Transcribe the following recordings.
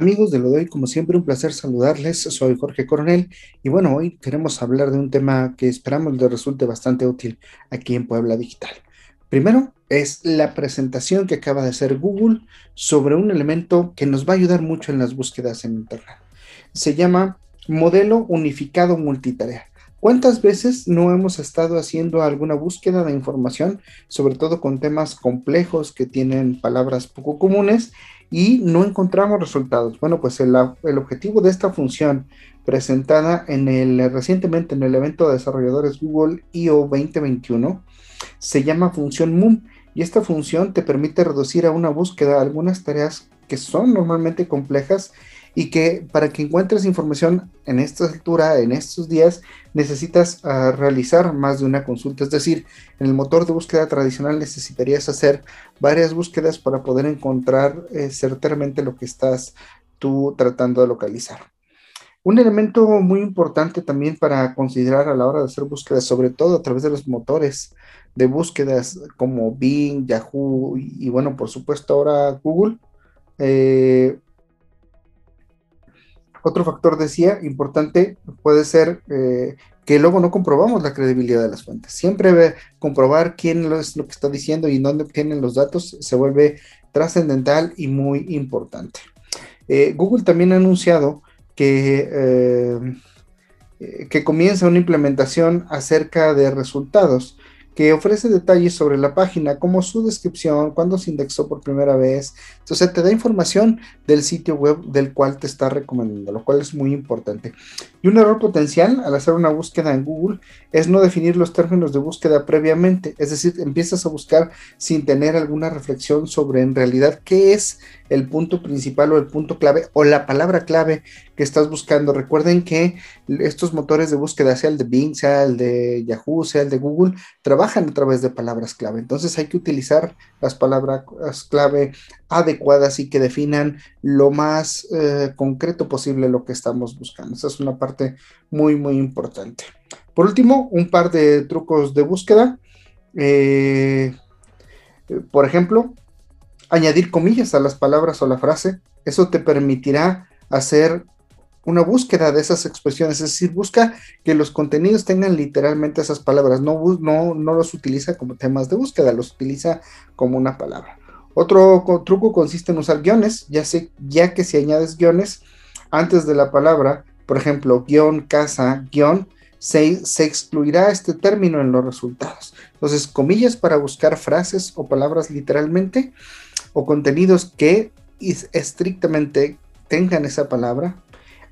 Amigos de lo de hoy, como siempre, un placer saludarles. Soy Jorge Coronel y bueno, hoy queremos hablar de un tema que esperamos les resulte bastante útil aquí en Puebla Digital. Primero es la presentación que acaba de hacer Google sobre un elemento que nos va a ayudar mucho en las búsquedas en Internet. Se llama modelo unificado multitarea. ¿Cuántas veces no hemos estado haciendo alguna búsqueda de información, sobre todo con temas complejos que tienen palabras poco comunes y no encontramos resultados? Bueno, pues el, objetivo de esta función presentada recientemente en el evento de desarrolladores Google I.O. 2021 se llama función MOOM y esta función te permite reducir a una búsqueda algunas tareas que son normalmente complejas y que para que encuentres información en esta altura, en estos días, necesitas ah, realizar más de una consulta. Es decir, en el motor de búsqueda tradicional necesitarías hacer varias búsquedas para poder encontrar eh, certeramente lo que estás tú tratando de localizar. Un elemento muy importante también para considerar a la hora de hacer búsquedas, sobre todo a través de los motores de búsquedas como Bing, Yahoo y, bueno, por supuesto ahora Google, eh, otro factor, decía, importante puede ser eh, que luego no comprobamos la credibilidad de las fuentes. Siempre comprobar quién es lo que está diciendo y dónde obtienen los datos se vuelve trascendental y muy importante. Eh, Google también ha anunciado que, eh, que comienza una implementación acerca de resultados que ofrece detalles sobre la página, como su descripción, cuándo se indexó por primera vez. Entonces te da información del sitio web del cual te está recomendando, lo cual es muy importante. Y un error potencial al hacer una búsqueda en Google es no definir los términos de búsqueda previamente, es decir, empiezas a buscar sin tener alguna reflexión sobre en realidad qué es el punto principal o el punto clave o la palabra clave que estás buscando. Recuerden que estos motores de búsqueda, sea el de Bing, sea el de Yahoo, sea el de Google, trabajan a través de palabras clave. Entonces hay que utilizar las palabras clave adecuadas y que definan lo más eh, concreto posible lo que estamos buscando. Esa es una parte muy, muy importante. Por último, un par de trucos de búsqueda. Eh, por ejemplo, añadir comillas a las palabras o la frase. Eso te permitirá hacer una búsqueda de esas expresiones, es decir, busca que los contenidos tengan literalmente esas palabras, no, no, no los utiliza como temas de búsqueda, los utiliza como una palabra. Otro truco consiste en usar guiones, ya, sé, ya que si añades guiones antes de la palabra, por ejemplo, guion, casa, guion, se, se, excluirá este término en los resultados. Entonces, comillas para buscar frases o palabras literalmente o contenidos que estrictamente tengan esa palabra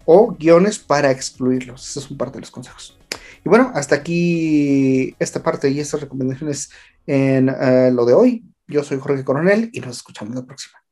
o guiones para excluirlos. Esa es un parte de los consejos. Y bueno, hasta aquí esta parte y estas recomendaciones en eh, lo de hoy. Yo soy Jorge Coronel y nos escuchamos la próxima.